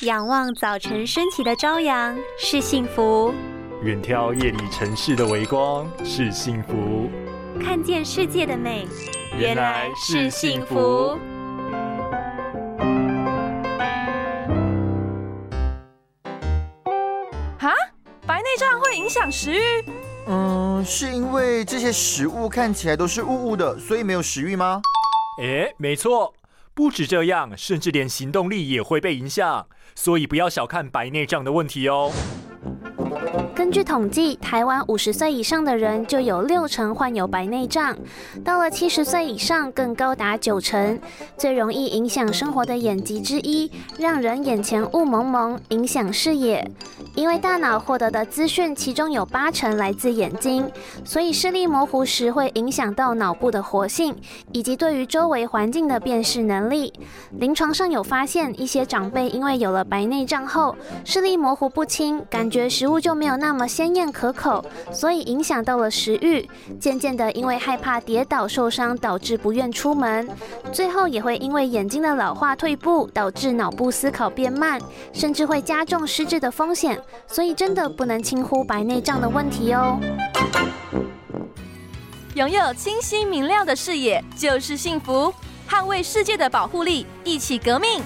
仰望早晨升起的朝阳是幸福，远眺夜里城市的微光是幸福，看见世界的美原来是幸福。哈，白内障会影响食欲？嗯，是因为这些食物看起来都是雾雾的，所以没有食欲吗？诶，没错。不止这样，甚至连行动力也会被影响，所以不要小看白内障的问题哦。根据统计，台湾五十岁以上的人就有六成患有白内障，到了七十岁以上更高达九成。最容易影响生活的眼疾之一，让人眼前雾蒙蒙，影响视野。因为大脑获得的资讯，其中有八成来自眼睛，所以视力模糊时会影响到脑部的活性，以及对于周围环境的辨识能力。临床上有发现，一些长辈因为有了白内障后，视力模糊不清，感觉食物就没有那么鲜艳可口，所以影响到了食欲。渐渐的，因为害怕跌倒受伤，导致不愿出门。最后也会因为眼睛的老化退步，导致脑部思考变慢，甚至会加重失智的风险。所以真的不能轻忽白内障的问题哦。拥有清晰明亮的视野就是幸福，捍卫世界的保护力，一起革命。